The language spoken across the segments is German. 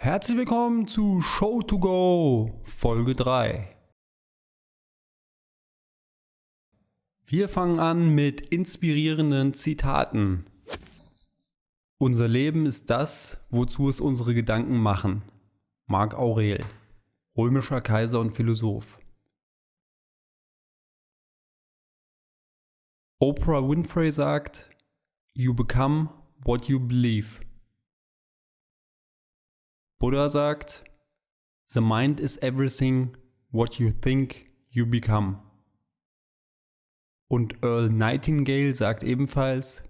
Herzlich willkommen zu Show to Go Folge 3. Wir fangen an mit inspirierenden Zitaten. Unser Leben ist das, wozu es unsere Gedanken machen. Marc Aurel, römischer Kaiser und Philosoph. Oprah Winfrey sagt, You become what you believe. Buddha sagt, The mind is everything what you think you become. Und Earl Nightingale sagt ebenfalls,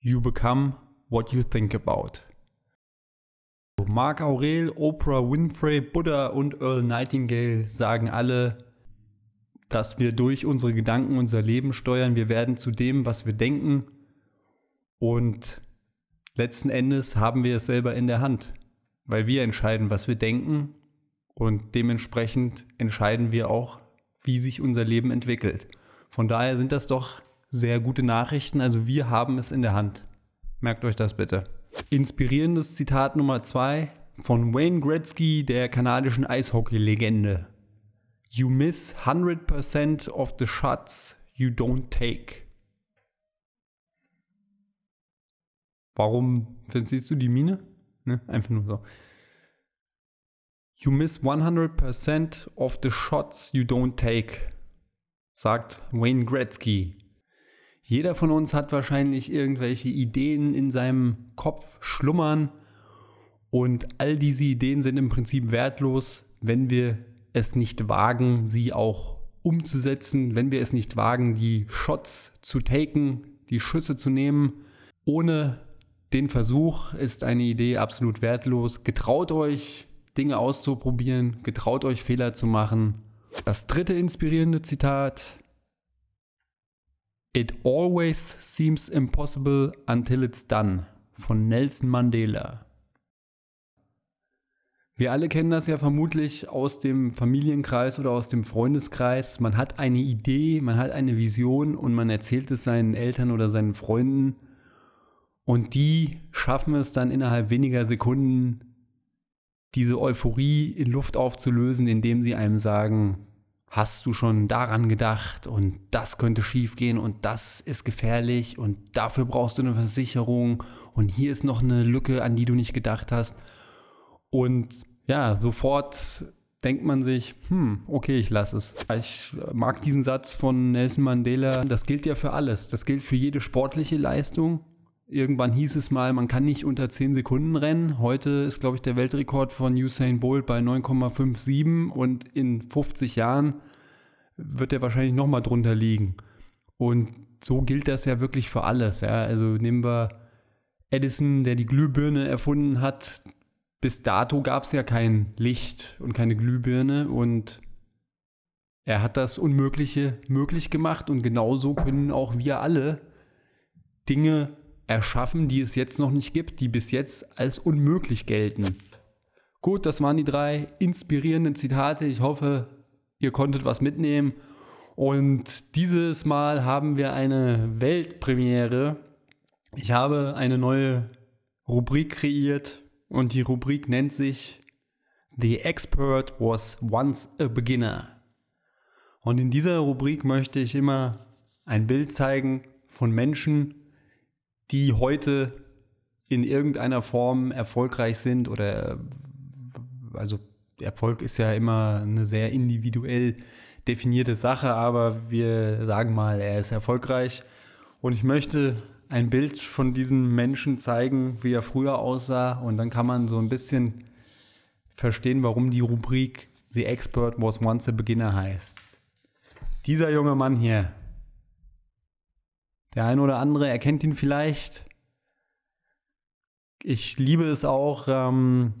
You become what you think about. Marc Aurel, Oprah Winfrey, Buddha und Earl Nightingale sagen alle, dass wir durch unsere Gedanken unser Leben steuern. Wir werden zu dem, was wir denken. Und letzten Endes haben wir es selber in der Hand weil wir entscheiden, was wir denken und dementsprechend entscheiden wir auch, wie sich unser Leben entwickelt. Von daher sind das doch sehr gute Nachrichten, also wir haben es in der Hand. Merkt euch das bitte. Inspirierendes Zitat Nummer zwei von Wayne Gretzky, der kanadischen Eishockey-Legende. You miss 100% of the shots you don't take. Warum siehst du die Mine? Ne? Einfach nur so. You miss 100% of the shots you don't take, sagt Wayne Gretzky. Jeder von uns hat wahrscheinlich irgendwelche Ideen in seinem Kopf schlummern und all diese Ideen sind im Prinzip wertlos, wenn wir es nicht wagen, sie auch umzusetzen, wenn wir es nicht wagen, die Shots zu taken, die Schüsse zu nehmen, ohne den Versuch ist eine Idee absolut wertlos. Getraut euch, Dinge auszuprobieren, getraut euch Fehler zu machen. Das dritte inspirierende Zitat. It always seems impossible until it's done von Nelson Mandela. Wir alle kennen das ja vermutlich aus dem Familienkreis oder aus dem Freundeskreis. Man hat eine Idee, man hat eine Vision und man erzählt es seinen Eltern oder seinen Freunden und die schaffen es dann innerhalb weniger Sekunden, diese Euphorie in Luft aufzulösen, indem sie einem sagen, hast du schon daran gedacht und das könnte schiefgehen und das ist gefährlich und dafür brauchst du eine Versicherung und hier ist noch eine Lücke, an die du nicht gedacht hast. Und ja, sofort denkt man sich, hm, okay, ich lasse es. Ich mag diesen Satz von Nelson Mandela, das gilt ja für alles. Das gilt für jede sportliche Leistung, Irgendwann hieß es mal, man kann nicht unter 10 Sekunden rennen. Heute ist, glaube ich, der Weltrekord von Usain Bolt bei 9,57 und in 50 Jahren wird er wahrscheinlich nochmal drunter liegen. Und so gilt das ja wirklich für alles. Ja? Also nehmen wir Edison, der die Glühbirne erfunden hat. Bis dato gab es ja kein Licht und keine Glühbirne und er hat das Unmögliche möglich gemacht und genauso können auch wir alle Dinge erschaffen, die es jetzt noch nicht gibt, die bis jetzt als unmöglich gelten. Gut, das waren die drei inspirierenden Zitate. Ich hoffe, ihr konntet was mitnehmen. Und dieses Mal haben wir eine Weltpremiere. Ich habe eine neue Rubrik kreiert und die Rubrik nennt sich The Expert was once a beginner. Und in dieser Rubrik möchte ich immer ein Bild zeigen von Menschen, die heute in irgendeiner Form erfolgreich sind oder also Erfolg ist ja immer eine sehr individuell definierte Sache, aber wir sagen mal, er ist erfolgreich und ich möchte ein Bild von diesem Menschen zeigen, wie er früher aussah und dann kann man so ein bisschen verstehen, warum die Rubrik The Expert was once a beginner heißt. Dieser junge Mann hier, der eine oder andere erkennt ihn vielleicht. Ich liebe es auch, ähm,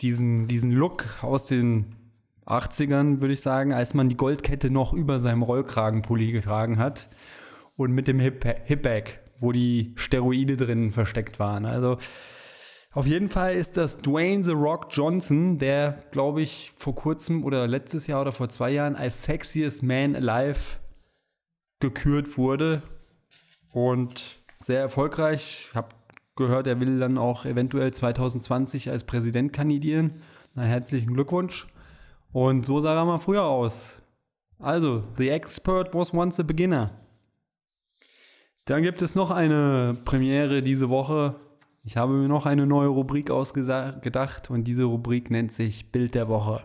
diesen, diesen Look aus den 80ern, würde ich sagen, als man die Goldkette noch über seinem Rollkragenpulli getragen hat und mit dem Hip-Bag, wo die Steroide drin versteckt waren. Also auf jeden Fall ist das Dwayne The Rock Johnson, der, glaube ich, vor kurzem oder letztes Jahr oder vor zwei Jahren als Sexiest Man Alive gekürt wurde und sehr erfolgreich. Ich habe gehört, er will dann auch eventuell 2020 als Präsident kandidieren. Na, herzlichen Glückwunsch. Und so sah er mal früher aus. Also, The Expert was once a beginner. Dann gibt es noch eine Premiere diese Woche. Ich habe mir noch eine neue Rubrik ausgedacht und diese Rubrik nennt sich Bild der Woche.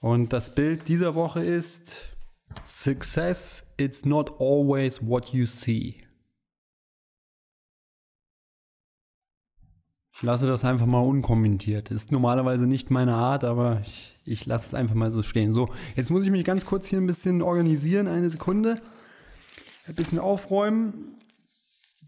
Und das Bild dieser Woche ist Success, it's not always what you see. Ich lasse das einfach mal unkommentiert. Ist normalerweise nicht meine Art, aber ich, ich lasse es einfach mal so stehen. So, jetzt muss ich mich ganz kurz hier ein bisschen organisieren. Eine Sekunde. Ein bisschen aufräumen.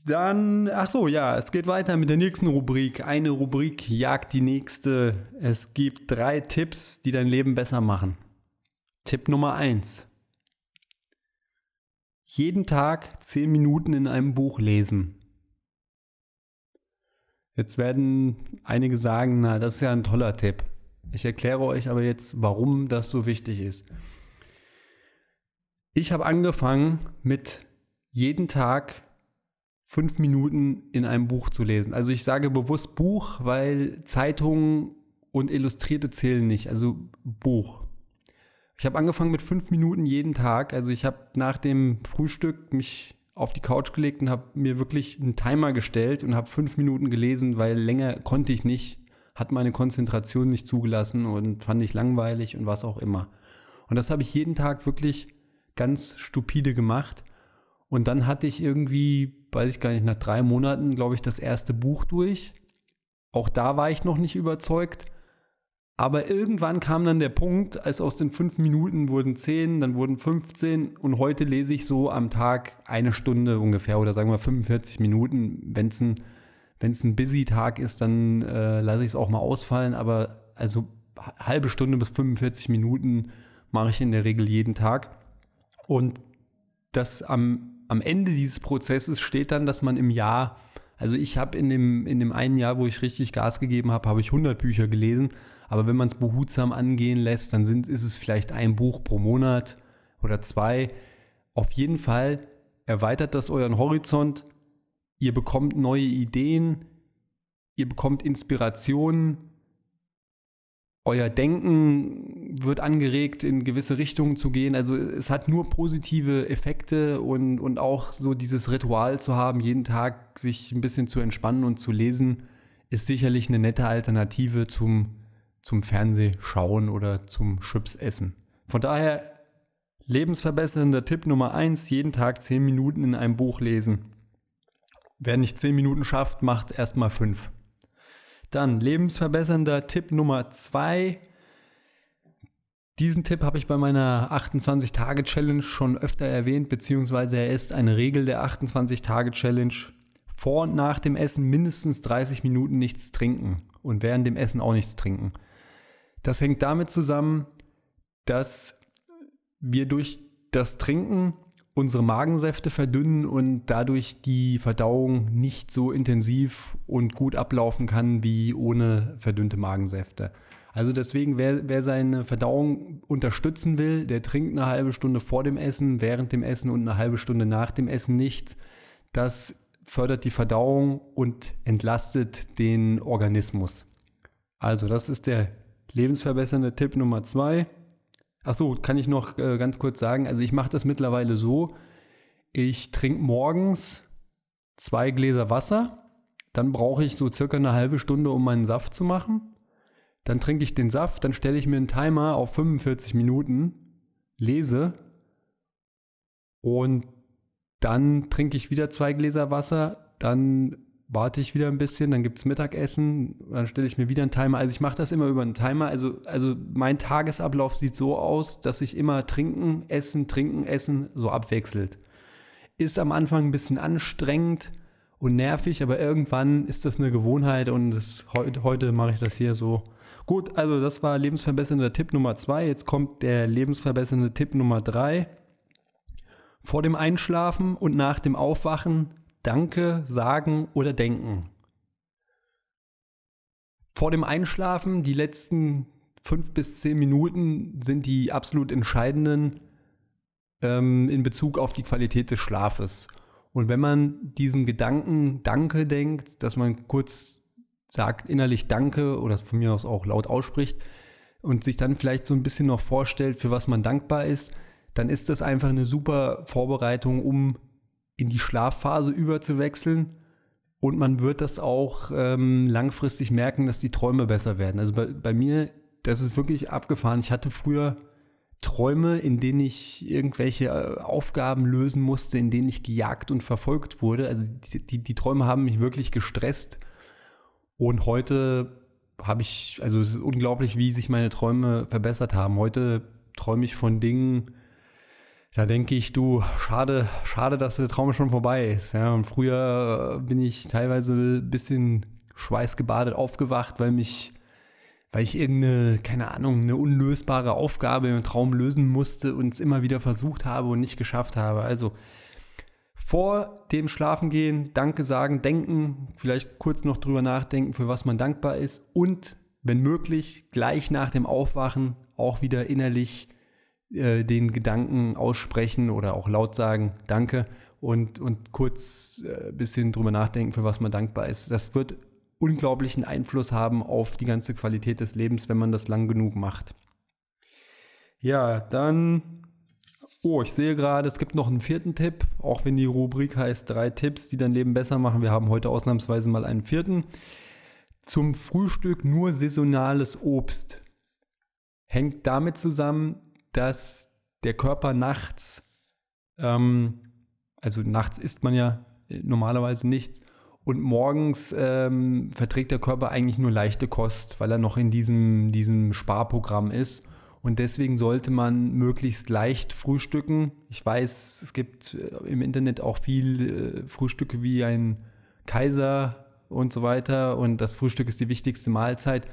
Dann, ach so, ja, es geht weiter mit der nächsten Rubrik. Eine Rubrik jagt die nächste. Es gibt drei Tipps, die dein Leben besser machen. Tipp Nummer eins: Jeden Tag zehn Minuten in einem Buch lesen. Jetzt werden einige sagen, na, das ist ja ein toller Tipp. Ich erkläre euch aber jetzt, warum das so wichtig ist. Ich habe angefangen mit jeden Tag fünf Minuten in einem Buch zu lesen. Also ich sage bewusst Buch, weil Zeitungen und Illustrierte zählen nicht. Also Buch. Ich habe angefangen mit fünf Minuten jeden Tag. Also ich habe nach dem Frühstück mich auf die Couch gelegt und habe mir wirklich einen Timer gestellt und habe fünf Minuten gelesen, weil länger konnte ich nicht, hat meine Konzentration nicht zugelassen und fand ich langweilig und was auch immer. Und das habe ich jeden Tag wirklich ganz stupide gemacht. Und dann hatte ich irgendwie, weiß ich gar nicht, nach drei Monaten, glaube ich, das erste Buch durch. Auch da war ich noch nicht überzeugt. Aber irgendwann kam dann der Punkt, als aus den fünf Minuten wurden zehn, dann wurden 15 und heute lese ich so am Tag eine Stunde ungefähr oder sagen wir 45 Minuten. Wenn es ein, wenn's ein Busy-Tag ist, dann äh, lasse ich es auch mal ausfallen, aber also halbe Stunde bis 45 Minuten mache ich in der Regel jeden Tag. Und das am, am Ende dieses Prozesses steht dann, dass man im Jahr, also ich habe in dem, in dem einen Jahr, wo ich richtig Gas gegeben habe, habe ich 100 Bücher gelesen aber wenn man es behutsam angehen lässt, dann sind, ist es vielleicht ein Buch pro Monat oder zwei. Auf jeden Fall erweitert das euren Horizont. Ihr bekommt neue Ideen, ihr bekommt Inspirationen, euer Denken wird angeregt, in gewisse Richtungen zu gehen. Also es hat nur positive Effekte und, und auch so dieses Ritual zu haben, jeden Tag sich ein bisschen zu entspannen und zu lesen, ist sicherlich eine nette Alternative zum zum Fernsehschauen oder zum Chips essen. Von daher lebensverbessernder Tipp Nummer eins: jeden Tag zehn Minuten in einem Buch lesen. Wer nicht zehn Minuten schafft, macht erstmal fünf. Dann lebensverbessernder Tipp Nummer zwei. Diesen Tipp habe ich bei meiner 28-Tage-Challenge schon öfter erwähnt, beziehungsweise er ist eine Regel der 28-Tage-Challenge. Vor und nach dem Essen mindestens 30 Minuten nichts trinken und während dem Essen auch nichts trinken. Das hängt damit zusammen, dass wir durch das Trinken unsere Magensäfte verdünnen und dadurch die Verdauung nicht so intensiv und gut ablaufen kann wie ohne verdünnte Magensäfte. Also deswegen, wer, wer seine Verdauung unterstützen will, der trinkt eine halbe Stunde vor dem Essen, während dem Essen und eine halbe Stunde nach dem Essen nichts. Das fördert die Verdauung und entlastet den Organismus. Also das ist der Lebensverbessernde Tipp Nummer zwei. Ach so, kann ich noch äh, ganz kurz sagen. Also ich mache das mittlerweile so. Ich trinke morgens zwei Gläser Wasser. Dann brauche ich so circa eine halbe Stunde, um meinen Saft zu machen. Dann trinke ich den Saft, dann stelle ich mir einen Timer auf 45 Minuten, lese und dann trinke ich wieder zwei Gläser Wasser. Dann warte ich wieder ein bisschen, dann gibt es Mittagessen, dann stelle ich mir wieder einen Timer. Also ich mache das immer über einen Timer. Also, also mein Tagesablauf sieht so aus, dass ich immer trinken, essen, trinken, essen so abwechselt. Ist am Anfang ein bisschen anstrengend und nervig, aber irgendwann ist das eine Gewohnheit und das, heute, heute mache ich das hier so. Gut, also das war lebensverbessernder Tipp Nummer zwei. Jetzt kommt der lebensverbessernde Tipp Nummer drei. Vor dem Einschlafen und nach dem Aufwachen Danke sagen oder denken. Vor dem Einschlafen, die letzten fünf bis zehn Minuten sind die absolut entscheidenden ähm, in Bezug auf die Qualität des Schlafes. Und wenn man diesen Gedanken Danke denkt, dass man kurz sagt innerlich Danke oder von mir aus auch laut ausspricht und sich dann vielleicht so ein bisschen noch vorstellt, für was man dankbar ist, dann ist das einfach eine super Vorbereitung, um in die Schlafphase überzuwechseln. Und man wird das auch ähm, langfristig merken, dass die Träume besser werden. Also bei, bei mir, das ist wirklich abgefahren. Ich hatte früher Träume, in denen ich irgendwelche äh, Aufgaben lösen musste, in denen ich gejagt und verfolgt wurde. Also die, die, die Träume haben mich wirklich gestresst. Und heute habe ich, also es ist unglaublich, wie sich meine Träume verbessert haben. Heute träume ich von Dingen, da denke ich, du, schade, schade, dass der Traum schon vorbei ist. Ja, und früher bin ich teilweise ein bisschen schweißgebadet aufgewacht, weil mich, weil ich irgendeine, keine Ahnung, eine unlösbare Aufgabe im Traum lösen musste und es immer wieder versucht habe und nicht geschafft habe. Also vor dem Schlafengehen Danke sagen, denken, vielleicht kurz noch drüber nachdenken, für was man dankbar ist und wenn möglich gleich nach dem Aufwachen auch wieder innerlich äh, den Gedanken aussprechen oder auch laut sagen, danke und, und kurz ein äh, bisschen drüber nachdenken, für was man dankbar ist. Das wird unglaublichen Einfluss haben auf die ganze Qualität des Lebens, wenn man das lang genug macht. Ja, dann, oh, ich sehe gerade, es gibt noch einen vierten Tipp, auch wenn die Rubrik heißt drei Tipps, die dein Leben besser machen. Wir haben heute ausnahmsweise mal einen vierten. Zum Frühstück nur saisonales Obst. Hängt damit zusammen, dass der Körper nachts, ähm, also nachts isst man ja normalerweise nichts, und morgens ähm, verträgt der Körper eigentlich nur leichte Kost, weil er noch in diesem, diesem Sparprogramm ist. Und deswegen sollte man möglichst leicht frühstücken. Ich weiß, es gibt äh, im Internet auch viel äh, Frühstücke wie ein Kaiser und so weiter. Und das Frühstück ist die wichtigste Mahlzeit.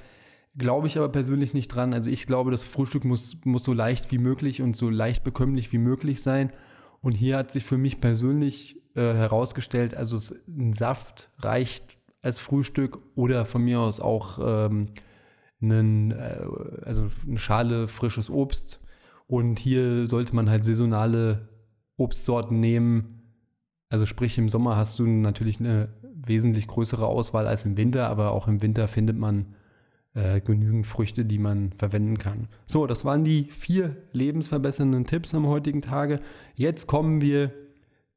Glaube ich aber persönlich nicht dran. Also ich glaube, das Frühstück muss, muss so leicht wie möglich und so leicht bekömmlich wie möglich sein. Und hier hat sich für mich persönlich äh, herausgestellt, also ein Saft reicht als Frühstück oder von mir aus auch ähm, einen, äh, also eine Schale frisches Obst. Und hier sollte man halt saisonale Obstsorten nehmen. Also sprich, im Sommer hast du natürlich eine wesentlich größere Auswahl als im Winter, aber auch im Winter findet man äh, genügend Früchte, die man verwenden kann. So, das waren die vier lebensverbessernden Tipps am heutigen Tage. Jetzt kommen wir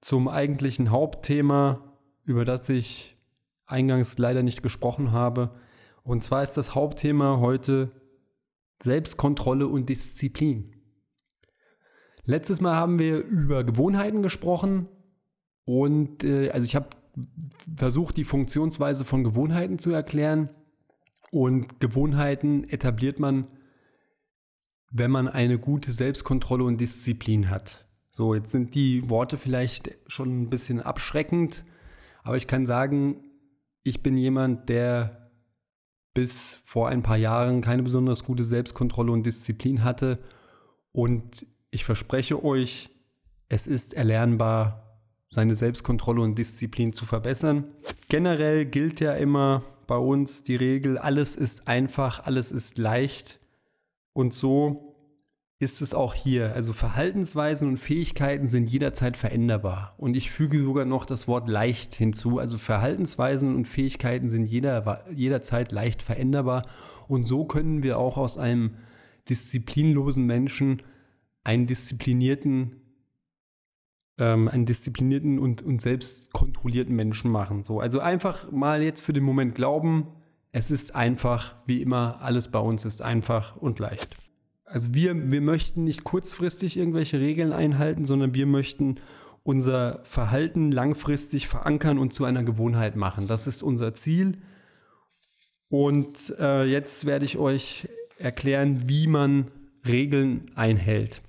zum eigentlichen Hauptthema, über das ich eingangs leider nicht gesprochen habe. Und zwar ist das Hauptthema heute Selbstkontrolle und Disziplin. Letztes Mal haben wir über Gewohnheiten gesprochen und äh, also ich habe versucht, die Funktionsweise von Gewohnheiten zu erklären. Und Gewohnheiten etabliert man, wenn man eine gute Selbstkontrolle und Disziplin hat. So, jetzt sind die Worte vielleicht schon ein bisschen abschreckend, aber ich kann sagen, ich bin jemand, der bis vor ein paar Jahren keine besonders gute Selbstkontrolle und Disziplin hatte. Und ich verspreche euch, es ist erlernbar, seine Selbstkontrolle und Disziplin zu verbessern. Generell gilt ja immer, bei uns die Regel, alles ist einfach, alles ist leicht. Und so ist es auch hier. Also Verhaltensweisen und Fähigkeiten sind jederzeit veränderbar. Und ich füge sogar noch das Wort leicht hinzu. Also Verhaltensweisen und Fähigkeiten sind jeder, jederzeit leicht veränderbar. Und so können wir auch aus einem disziplinlosen Menschen einen disziplinierten ähm, einen disziplinierten und, und selbst kontrollierten Menschen machen. So, also einfach mal jetzt für den Moment glauben, es ist einfach, wie immer, alles bei uns ist einfach und leicht. Also wir, wir möchten nicht kurzfristig irgendwelche Regeln einhalten, sondern wir möchten unser Verhalten langfristig verankern und zu einer Gewohnheit machen. Das ist unser Ziel. Und äh, jetzt werde ich euch erklären, wie man Regeln einhält.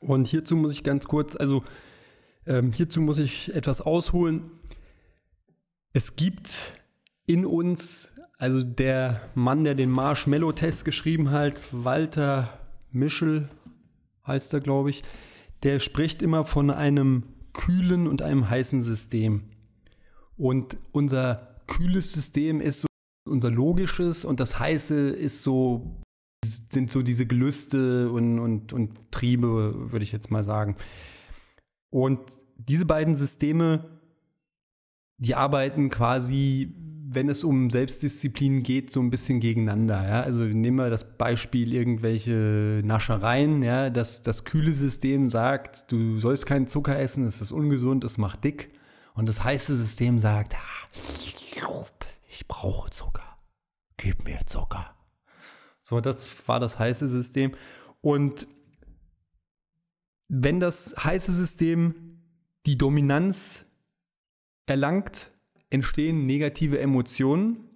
Und hierzu muss ich ganz kurz, also ähm, hierzu muss ich etwas ausholen. Es gibt in uns, also der Mann, der den Marshmallow-Test geschrieben hat, Walter Mischel heißt er, glaube ich, der spricht immer von einem kühlen und einem heißen System. Und unser kühles System ist so unser logisches und das heiße ist so, sind so diese Gelüste und, und, und Triebe, würde ich jetzt mal sagen. Und diese beiden Systeme, die arbeiten quasi, wenn es um Selbstdisziplin geht, so ein bisschen gegeneinander. Ja? Also nehmen wir das Beispiel irgendwelche Naschereien. Ja? Das, das kühle System sagt, du sollst keinen Zucker essen, es ist ungesund, es macht dick. Und das heiße System sagt, ich brauche Zucker, gib mir Zucker. So, das war das heiße System. Und wenn das heiße System die Dominanz erlangt, entstehen negative Emotionen,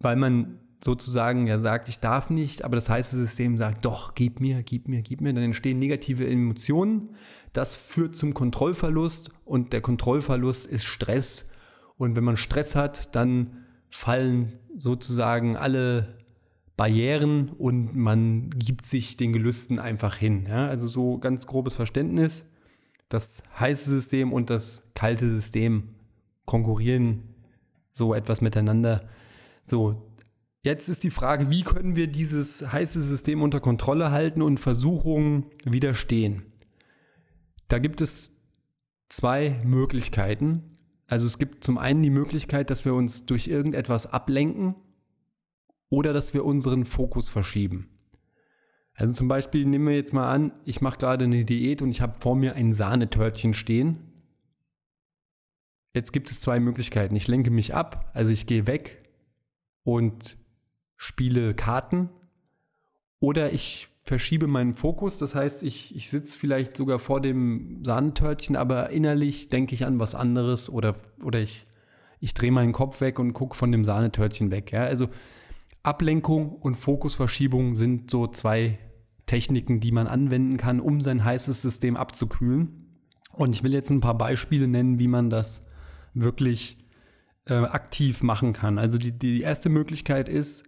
weil man sozusagen ja sagt, ich darf nicht, aber das heiße System sagt, doch, gib mir, gib mir, gib mir, dann entstehen negative Emotionen. Das führt zum Kontrollverlust und der Kontrollverlust ist Stress. Und wenn man Stress hat, dann fallen sozusagen alle Barrieren und man gibt sich den Gelüsten einfach hin. Ja? Also so ganz grobes Verständnis. Das heiße System und das kalte System konkurrieren so etwas miteinander. So, jetzt ist die Frage, wie können wir dieses heiße System unter Kontrolle halten und Versuchungen widerstehen? Da gibt es zwei Möglichkeiten. Also es gibt zum einen die Möglichkeit, dass wir uns durch irgendetwas ablenken oder dass wir unseren Fokus verschieben. Also zum Beispiel nehmen wir jetzt mal an, ich mache gerade eine Diät und ich habe vor mir ein Sahnetörtchen stehen. Jetzt gibt es zwei Möglichkeiten. Ich lenke mich ab, also ich gehe weg und spiele Karten oder ich verschiebe meinen Fokus. Das heißt, ich, ich sitze vielleicht sogar vor dem Sahnetörtchen, aber innerlich denke ich an was anderes oder, oder ich, ich drehe meinen Kopf weg und gucke von dem Sahnetörtchen weg. Ja? Also Ablenkung und Fokusverschiebung sind so zwei Techniken, die man anwenden kann, um sein heißes System abzukühlen. Und ich will jetzt ein paar Beispiele nennen, wie man das wirklich äh, aktiv machen kann. Also die, die erste Möglichkeit ist,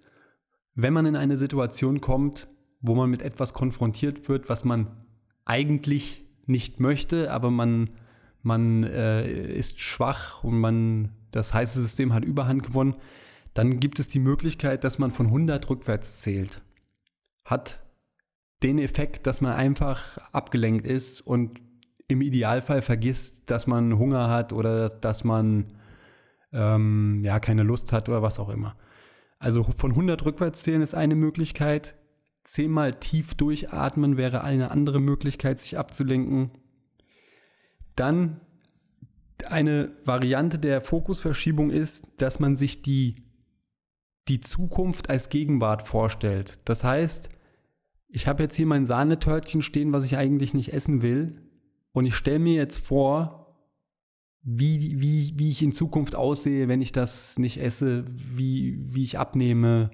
wenn man in eine Situation kommt, wo man mit etwas konfrontiert wird, was man eigentlich nicht möchte, aber man, man äh, ist schwach und man, das heiße System hat Überhand gewonnen, dann gibt es die Möglichkeit, dass man von 100 rückwärts zählt. Hat den Effekt, dass man einfach abgelenkt ist und im Idealfall vergisst, dass man Hunger hat oder dass man ähm, ja keine Lust hat oder was auch immer. Also von 100 rückwärts zählen ist eine Möglichkeit. Zehnmal tief durchatmen wäre eine andere Möglichkeit, sich abzulenken. Dann eine Variante der Fokusverschiebung ist, dass man sich die die Zukunft als Gegenwart vorstellt. Das heißt, ich habe jetzt hier mein Sahnetörtchen stehen, was ich eigentlich nicht essen will. Und ich stelle mir jetzt vor, wie, wie, wie ich in Zukunft aussehe, wenn ich das nicht esse, wie, wie ich abnehme,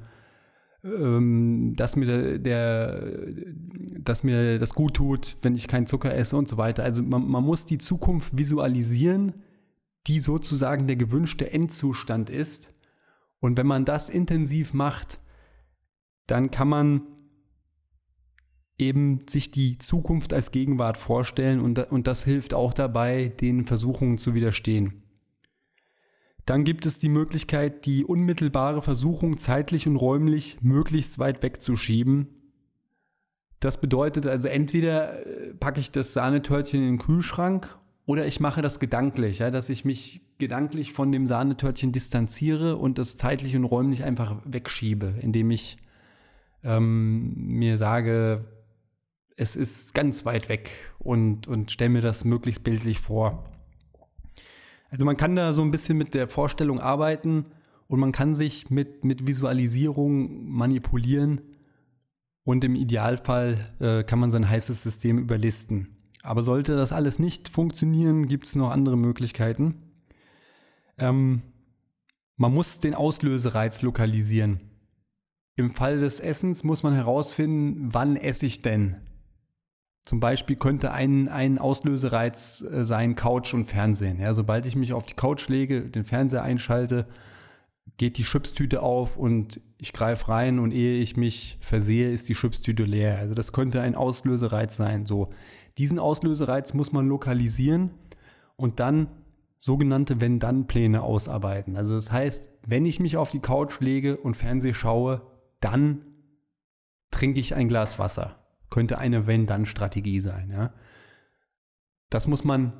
ähm, dass, mir der, der, dass mir das gut tut, wenn ich keinen Zucker esse und so weiter. Also man, man muss die Zukunft visualisieren, die sozusagen der gewünschte Endzustand ist. Und wenn man das intensiv macht, dann kann man eben sich die Zukunft als Gegenwart vorstellen und, und das hilft auch dabei, den Versuchungen zu widerstehen. Dann gibt es die Möglichkeit, die unmittelbare Versuchung zeitlich und räumlich möglichst weit wegzuschieben. Das bedeutet also, entweder äh, packe ich das Sahnetörtchen in den Kühlschrank oder ich mache das gedanklich, ja, dass ich mich gedanklich von dem Sahnetörtchen distanziere und das zeitlich und räumlich einfach wegschiebe, indem ich ähm, mir sage, es ist ganz weit weg und, und stelle mir das möglichst bildlich vor. Also man kann da so ein bisschen mit der Vorstellung arbeiten und man kann sich mit, mit Visualisierung manipulieren und im Idealfall äh, kann man sein heißes System überlisten. Aber sollte das alles nicht funktionieren, gibt es noch andere Möglichkeiten. Ähm, man muss den Auslösereiz lokalisieren. Im Fall des Essens muss man herausfinden, wann esse ich denn? Zum Beispiel könnte ein, ein Auslösereiz äh, sein Couch und Fernsehen. Ja, sobald ich mich auf die Couch lege, den Fernseher einschalte, geht die Chipstüte auf und ich greife rein und ehe ich mich versehe, ist die Chipstüte leer. Also das könnte ein Auslösereiz sein. So, diesen Auslösereiz muss man lokalisieren und dann sogenannte Wenn-Dann-Pläne ausarbeiten. Also das heißt, wenn ich mich auf die Couch lege und Fernseh schaue, dann trinke ich ein Glas Wasser. Könnte eine Wenn-Dann-Strategie sein. Ja? das muss man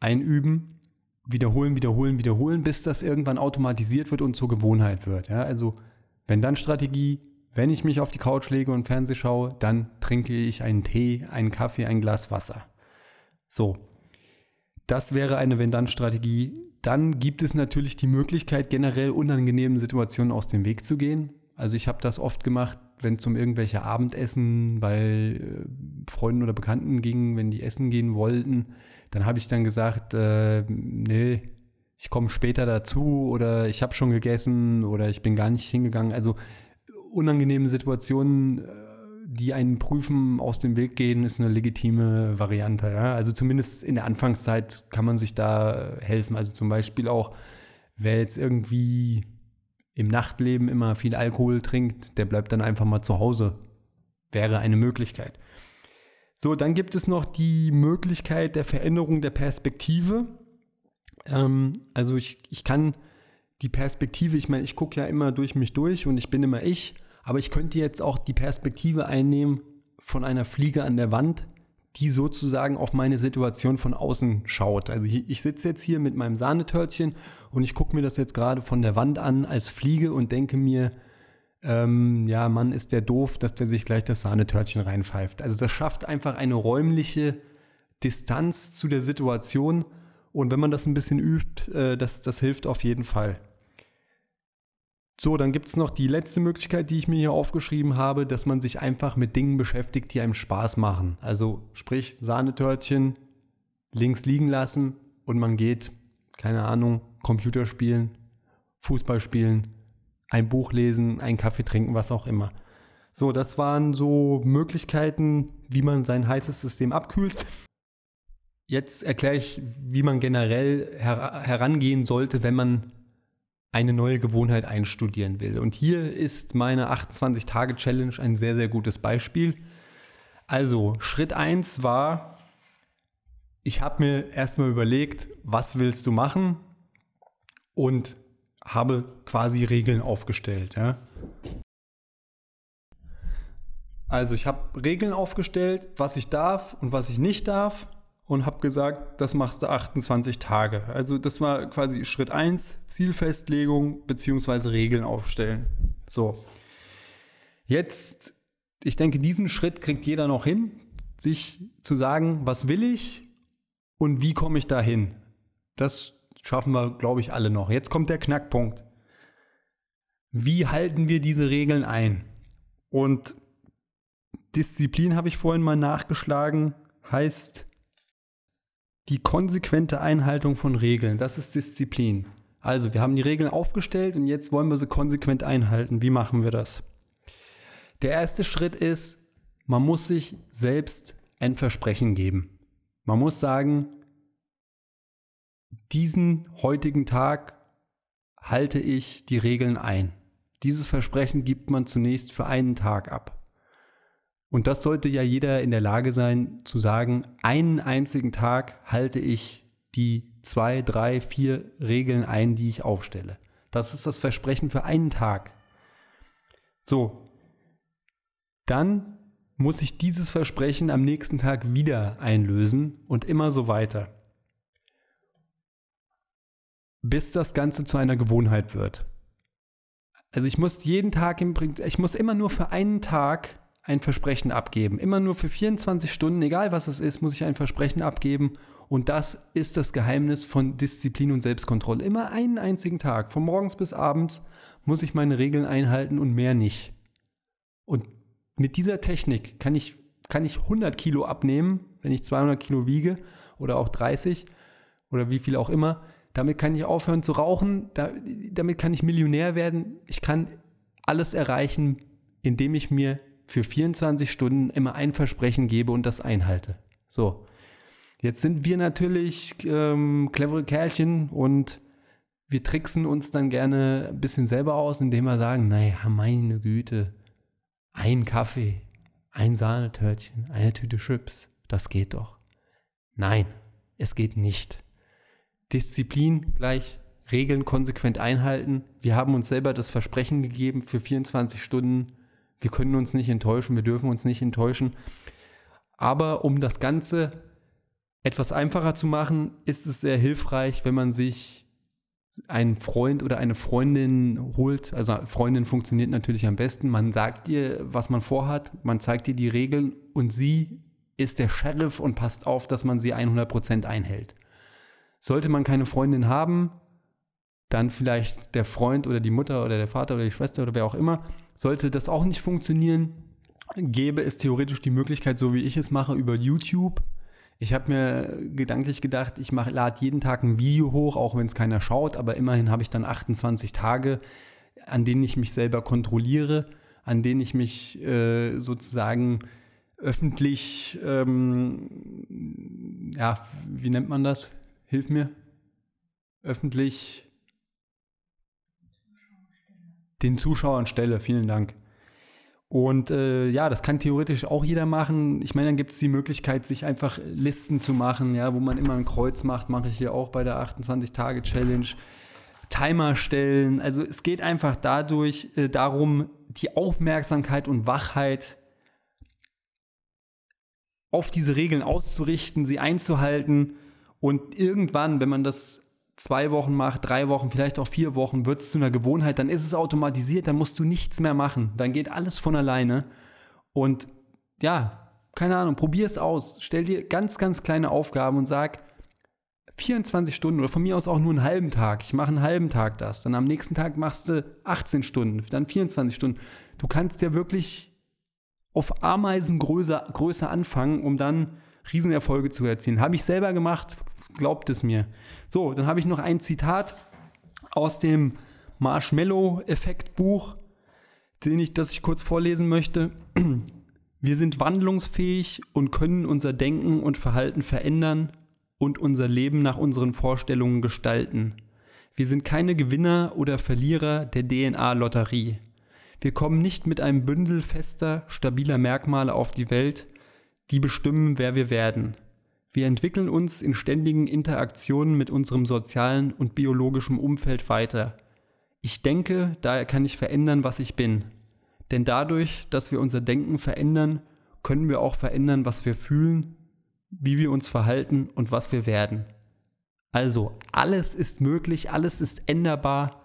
einüben, wiederholen, wiederholen, wiederholen, bis das irgendwann automatisiert wird und zur Gewohnheit wird. Ja? Also wenn dann Strategie, wenn ich mich auf die Couch lege und Fernseh schaue, dann trinke ich einen Tee, einen Kaffee, ein Glas Wasser. So, das wäre eine Wenn-Dann-Strategie. Dann gibt es natürlich die Möglichkeit, generell unangenehmen Situationen aus dem Weg zu gehen. Also ich habe das oft gemacht, wenn es um irgendwelche Abendessen bei äh, Freunden oder Bekannten ging, wenn die essen gehen wollten, dann habe ich dann gesagt, äh, nee, ich komme später dazu oder ich habe schon gegessen oder ich bin gar nicht hingegangen. Also unangenehme Situationen, äh, die einen prüfen, aus dem Weg gehen, ist eine legitime Variante. Ja? Also zumindest in der Anfangszeit kann man sich da helfen. Also zum Beispiel auch, wer jetzt irgendwie im Nachtleben immer viel Alkohol trinkt, der bleibt dann einfach mal zu Hause. Wäre eine Möglichkeit. So, dann gibt es noch die Möglichkeit der Veränderung der Perspektive. Ähm, also ich, ich kann die Perspektive, ich meine, ich gucke ja immer durch mich durch und ich bin immer ich, aber ich könnte jetzt auch die Perspektive einnehmen von einer Fliege an der Wand, die sozusagen auf meine Situation von außen schaut. Also ich, ich sitze jetzt hier mit meinem Sahnetörtchen und ich gucke mir das jetzt gerade von der Wand an als Fliege und denke mir, ähm, ja, Mann, ist der doof, dass der sich gleich das Sahnetörtchen reinpfeift. Also das schafft einfach eine räumliche Distanz zu der Situation und wenn man das ein bisschen übt, äh, das, das hilft auf jeden Fall. So, dann gibt es noch die letzte Möglichkeit, die ich mir hier aufgeschrieben habe, dass man sich einfach mit Dingen beschäftigt, die einem Spaß machen. Also sprich Sahnetörtchen links liegen lassen und man geht, keine Ahnung, Computer spielen, Fußball spielen, ein Buch lesen, einen Kaffee trinken, was auch immer. So, das waren so Möglichkeiten, wie man sein heißes System abkühlt. Jetzt erkläre ich, wie man generell her herangehen sollte, wenn man eine neue Gewohnheit einstudieren will. Und hier ist meine 28-Tage-Challenge ein sehr, sehr gutes Beispiel. Also, Schritt 1 war, ich habe mir erstmal überlegt, was willst du machen? Und habe quasi Regeln aufgestellt. Ja? Also ich habe Regeln aufgestellt, was ich darf und was ich nicht darf und habe gesagt, das machst du 28 Tage. Also das war quasi Schritt 1, Zielfestlegung bzw. Regeln aufstellen. So. Jetzt, ich denke, diesen Schritt kriegt jeder noch hin, sich zu sagen, was will ich und wie komme ich dahin. Das schaffen wir, glaube ich, alle noch. Jetzt kommt der Knackpunkt. Wie halten wir diese Regeln ein? Und Disziplin habe ich vorhin mal nachgeschlagen, heißt die konsequente Einhaltung von Regeln. Das ist Disziplin. Also, wir haben die Regeln aufgestellt und jetzt wollen wir sie konsequent einhalten. Wie machen wir das? Der erste Schritt ist, man muss sich selbst ein Versprechen geben. Man muss sagen, diesen heutigen Tag halte ich die Regeln ein. Dieses Versprechen gibt man zunächst für einen Tag ab. Und das sollte ja jeder in der Lage sein zu sagen, einen einzigen Tag halte ich die zwei, drei, vier Regeln ein, die ich aufstelle. Das ist das Versprechen für einen Tag. So, dann muss ich dieses Versprechen am nächsten Tag wieder einlösen und immer so weiter bis das Ganze zu einer Gewohnheit wird. Also ich muss jeden Tag im ich muss immer nur für einen Tag ein Versprechen abgeben. Immer nur für 24 Stunden, egal was es ist, muss ich ein Versprechen abgeben. Und das ist das Geheimnis von Disziplin und Selbstkontrolle. Immer einen einzigen Tag, von morgens bis abends, muss ich meine Regeln einhalten und mehr nicht. Und mit dieser Technik kann ich, kann ich 100 Kilo abnehmen, wenn ich 200 Kilo wiege oder auch 30 oder wie viel auch immer. Damit kann ich aufhören zu rauchen, da, damit kann ich Millionär werden. Ich kann alles erreichen, indem ich mir für 24 Stunden immer ein Versprechen gebe und das einhalte. So, jetzt sind wir natürlich ähm, clevere Kerlchen und wir tricksen uns dann gerne ein bisschen selber aus, indem wir sagen, naja, meine Güte, ein Kaffee, ein Sahnetörtchen, eine Tüte Chips, das geht doch. Nein, es geht nicht. Disziplin gleich Regeln konsequent einhalten. Wir haben uns selber das Versprechen gegeben für 24 Stunden. Wir können uns nicht enttäuschen, wir dürfen uns nicht enttäuschen. Aber um das Ganze etwas einfacher zu machen, ist es sehr hilfreich, wenn man sich einen Freund oder eine Freundin holt. Also Freundin funktioniert natürlich am besten. Man sagt ihr, was man vorhat, man zeigt ihr die Regeln und sie ist der Sheriff und passt auf, dass man sie 100% einhält. Sollte man keine Freundin haben, dann vielleicht der Freund oder die Mutter oder der Vater oder die Schwester oder wer auch immer. Sollte das auch nicht funktionieren, gäbe es theoretisch die Möglichkeit, so wie ich es mache, über YouTube ich habe mir gedanklich gedacht, ich lade jeden Tag ein Video hoch, auch wenn es keiner schaut, aber immerhin habe ich dann 28 Tage, an denen ich mich selber kontrolliere, an denen ich mich äh, sozusagen öffentlich, ähm, ja, wie nennt man das? Hilf mir. Öffentlich den Zuschauern stelle. Vielen Dank. Und äh, ja, das kann theoretisch auch jeder machen. Ich meine, dann gibt es die Möglichkeit, sich einfach Listen zu machen, ja, wo man immer ein Kreuz macht, mache ich hier auch bei der 28-Tage-Challenge. Timer stellen. Also es geht einfach dadurch äh, darum, die Aufmerksamkeit und Wachheit auf diese Regeln auszurichten, sie einzuhalten und irgendwann, wenn man das zwei Wochen macht, drei Wochen, vielleicht auch vier Wochen, wird es zu einer Gewohnheit, dann ist es automatisiert, dann musst du nichts mehr machen. Dann geht alles von alleine. Und ja, keine Ahnung, probier es aus. Stell dir ganz, ganz kleine Aufgaben und sag 24 Stunden oder von mir aus auch nur einen halben Tag. Ich mache einen halben Tag das. Dann am nächsten Tag machst du 18 Stunden, dann 24 Stunden. Du kannst ja wirklich auf Ameisengröße Größe anfangen, um dann Riesenerfolge zu erzielen. Habe ich selber gemacht, glaubt es mir. So, dann habe ich noch ein Zitat aus dem Marshmallow-Effekt-Buch, den ich, das ich kurz vorlesen möchte. Wir sind wandlungsfähig und können unser Denken und Verhalten verändern und unser Leben nach unseren Vorstellungen gestalten. Wir sind keine Gewinner oder Verlierer der DNA-Lotterie. Wir kommen nicht mit einem Bündel fester, stabiler Merkmale auf die Welt, die bestimmen, wer wir werden. Wir entwickeln uns in ständigen Interaktionen mit unserem sozialen und biologischen Umfeld weiter. Ich denke, daher kann ich verändern, was ich bin. Denn dadurch, dass wir unser Denken verändern, können wir auch verändern, was wir fühlen, wie wir uns verhalten und was wir werden. Also, alles ist möglich, alles ist änderbar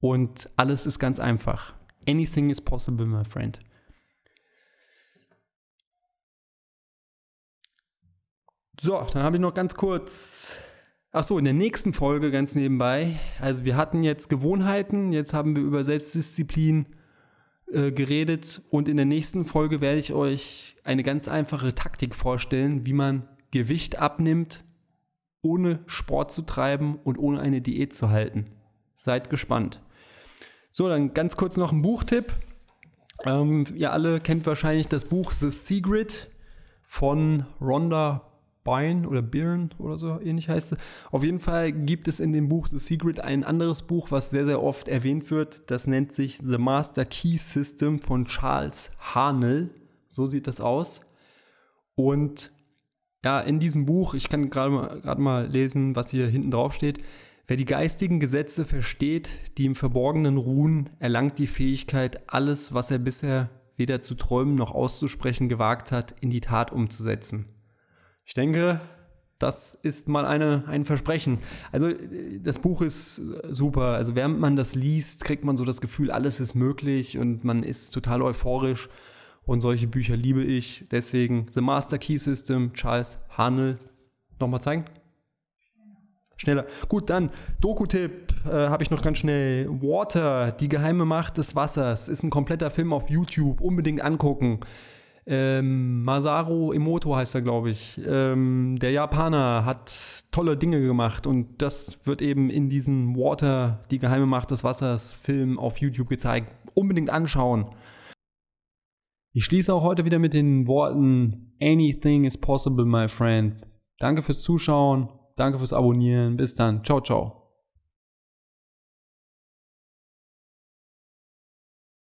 und alles ist ganz einfach. Anything is possible, my friend. So, dann habe ich noch ganz kurz. Ach so, in der nächsten Folge ganz nebenbei. Also wir hatten jetzt Gewohnheiten, jetzt haben wir über Selbstdisziplin äh, geredet und in der nächsten Folge werde ich euch eine ganz einfache Taktik vorstellen, wie man Gewicht abnimmt, ohne Sport zu treiben und ohne eine Diät zu halten. Seid gespannt. So, dann ganz kurz noch ein Buchtipp. Ähm, ihr alle kennt wahrscheinlich das Buch The Secret von Rhonda Byrne oder Byrne oder so ähnlich heißt es. Auf jeden Fall gibt es in dem Buch The Secret ein anderes Buch, was sehr, sehr oft erwähnt wird. Das nennt sich The Master Key System von Charles Harnell. So sieht das aus. Und ja, in diesem Buch, ich kann gerade mal, mal lesen, was hier hinten drauf steht. Wer die geistigen Gesetze versteht, die im Verborgenen ruhen, erlangt die Fähigkeit, alles, was er bisher weder zu träumen noch auszusprechen gewagt hat, in die Tat umzusetzen. Ich denke, das ist mal eine, ein Versprechen. Also das Buch ist super. Also während man das liest, kriegt man so das Gefühl, alles ist möglich und man ist total euphorisch. Und solche Bücher liebe ich. Deswegen The Master Key System, Charles Hanel. Nochmal zeigen? Schneller. Gut, dann Doku-Tipp äh, habe ich noch ganz schnell. Water, die geheime Macht des Wassers. Ist ein kompletter Film auf YouTube. Unbedingt angucken. Ähm, Masaru Emoto heißt er, glaube ich. Ähm, der Japaner hat tolle Dinge gemacht und das wird eben in diesem Water, die geheime Macht des Wassers, Film auf YouTube gezeigt. Unbedingt anschauen. Ich schließe auch heute wieder mit den Worten Anything is possible, my friend. Danke fürs Zuschauen, danke fürs Abonnieren. Bis dann. Ciao, ciao.